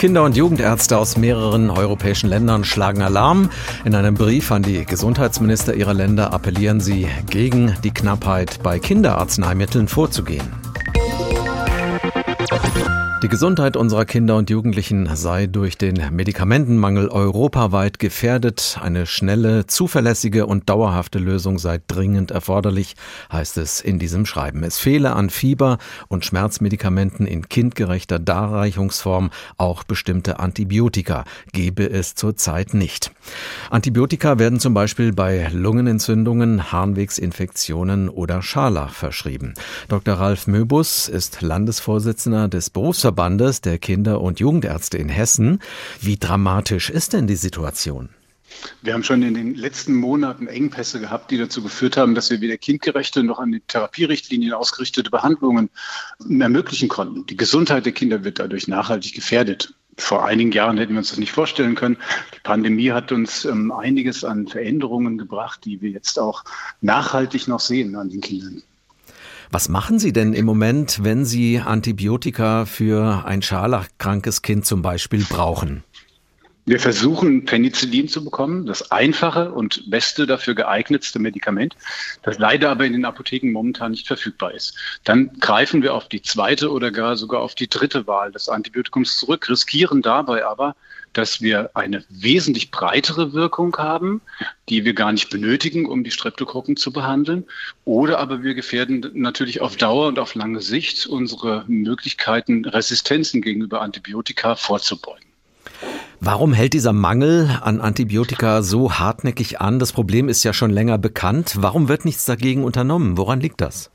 Kinder- und Jugendärzte aus mehreren europäischen Ländern schlagen Alarm. In einem Brief an die Gesundheitsminister ihrer Länder appellieren sie, gegen die Knappheit bei Kinderarzneimitteln vorzugehen. Die Gesundheit unserer Kinder und Jugendlichen sei durch den Medikamentenmangel europaweit gefährdet. Eine schnelle, zuverlässige und dauerhafte Lösung sei dringend erforderlich, heißt es in diesem Schreiben. Es fehle an Fieber- und Schmerzmedikamenten in kindgerechter Darreichungsform, auch bestimmte Antibiotika gebe es zurzeit nicht. Antibiotika werden zum Beispiel bei Lungenentzündungen, Harnwegsinfektionen oder Scharlach verschrieben. Dr. Ralf Möbus ist Landesvorsitzender des Berufsverbandes Bundesverbandes der Kinder- und Jugendärzte in Hessen. Wie dramatisch ist denn die Situation? Wir haben schon in den letzten Monaten Engpässe gehabt, die dazu geführt haben, dass wir weder kindgerechte noch an die Therapierichtlinien ausgerichtete Behandlungen ermöglichen konnten. Die Gesundheit der Kinder wird dadurch nachhaltig gefährdet. Vor einigen Jahren hätten wir uns das nicht vorstellen können. Die Pandemie hat uns ähm, einiges an Veränderungen gebracht, die wir jetzt auch nachhaltig noch sehen an den Kindern. Was machen Sie denn im Moment, wenn Sie Antibiotika für ein scharlachkrankes Kind zum Beispiel brauchen? Wir versuchen Penicillin zu bekommen, das einfache und beste dafür geeignetste Medikament, das leider aber in den Apotheken momentan nicht verfügbar ist. Dann greifen wir auf die zweite oder gar sogar auf die dritte Wahl des Antibiotikums zurück, riskieren dabei aber, dass wir eine wesentlich breitere Wirkung haben, die wir gar nicht benötigen, um die Streptokokken zu behandeln. Oder aber wir gefährden natürlich auf Dauer und auf lange Sicht unsere Möglichkeiten, Resistenzen gegenüber Antibiotika vorzubeugen. Warum hält dieser Mangel an Antibiotika so hartnäckig an? Das Problem ist ja schon länger bekannt. Warum wird nichts dagegen unternommen? Woran liegt das?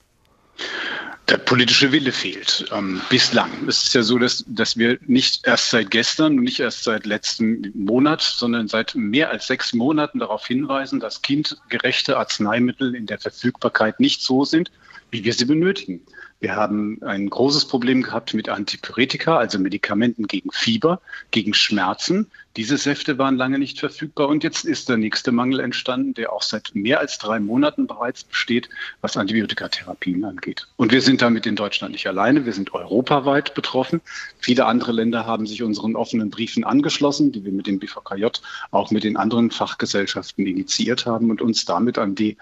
Der politische Wille fehlt ähm, bislang. Es ist ja so, dass, dass wir nicht erst seit gestern und nicht erst seit letzten Monat, sondern seit mehr als sechs Monaten darauf hinweisen, dass kindgerechte Arzneimittel in der Verfügbarkeit nicht so sind, wie wir sie benötigen. Wir haben ein großes Problem gehabt mit Antipyretika, also Medikamenten gegen Fieber, gegen Schmerzen. Diese Säfte waren lange nicht verfügbar und jetzt ist der nächste Mangel entstanden, der auch seit mehr als drei Monaten bereits besteht, was Antibiotikatherapien angeht. Und wir sind damit in Deutschland nicht alleine, wir sind europaweit betroffen. Viele andere Länder haben sich unseren offenen Briefen angeschlossen, die wir mit dem BVKJ auch mit den anderen Fachgesellschaften initiiert haben und uns damit an die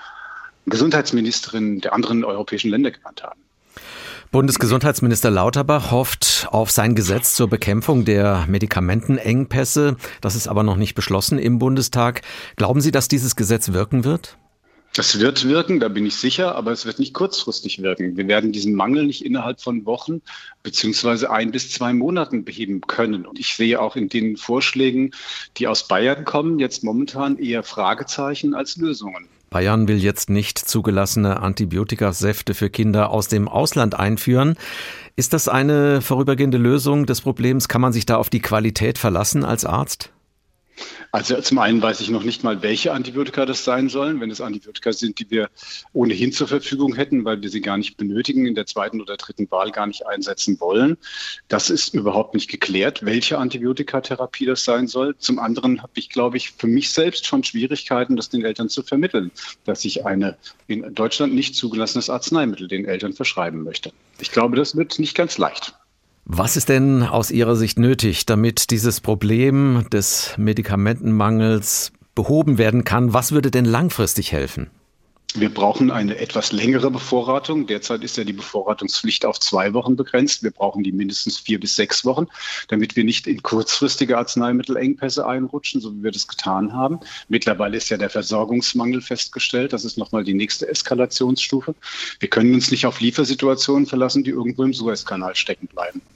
Gesundheitsministerinnen der anderen europäischen Länder gewandt haben. Bundesgesundheitsminister Lauterbach hofft auf sein Gesetz zur Bekämpfung der Medikamentenengpässe. Das ist aber noch nicht beschlossen im Bundestag. Glauben Sie, dass dieses Gesetz wirken wird? Das wird wirken, da bin ich sicher, aber es wird nicht kurzfristig wirken. Wir werden diesen Mangel nicht innerhalb von Wochen beziehungsweise ein bis zwei Monaten beheben können. Und ich sehe auch in den Vorschlägen, die aus Bayern kommen, jetzt momentan eher Fragezeichen als Lösungen. Bayern will jetzt nicht zugelassene Antibiotikasäfte für Kinder aus dem Ausland einführen. Ist das eine vorübergehende Lösung des Problems? Kann man sich da auf die Qualität verlassen als Arzt? Also zum einen weiß ich noch nicht mal, welche Antibiotika das sein sollen. Wenn es Antibiotika sind, die wir ohnehin zur Verfügung hätten, weil wir sie gar nicht benötigen, in der zweiten oder dritten Wahl gar nicht einsetzen wollen. Das ist überhaupt nicht geklärt, welche Antibiotikatherapie das sein soll. Zum anderen habe ich, glaube ich, für mich selbst schon Schwierigkeiten, das den Eltern zu vermitteln, dass ich eine in Deutschland nicht zugelassenes Arzneimittel den Eltern verschreiben möchte. Ich glaube, das wird nicht ganz leicht. Was ist denn aus Ihrer Sicht nötig, damit dieses Problem des Medikamentenmangels behoben werden kann? Was würde denn langfristig helfen? Wir brauchen eine etwas längere Bevorratung. Derzeit ist ja die Bevorratungspflicht auf zwei Wochen begrenzt. Wir brauchen die mindestens vier bis sechs Wochen, damit wir nicht in kurzfristige Arzneimittelengpässe einrutschen, so wie wir das getan haben. Mittlerweile ist ja der Versorgungsmangel festgestellt. Das ist nochmal die nächste Eskalationsstufe. Wir können uns nicht auf Liefersituationen verlassen, die irgendwo im Suezkanal stecken bleiben.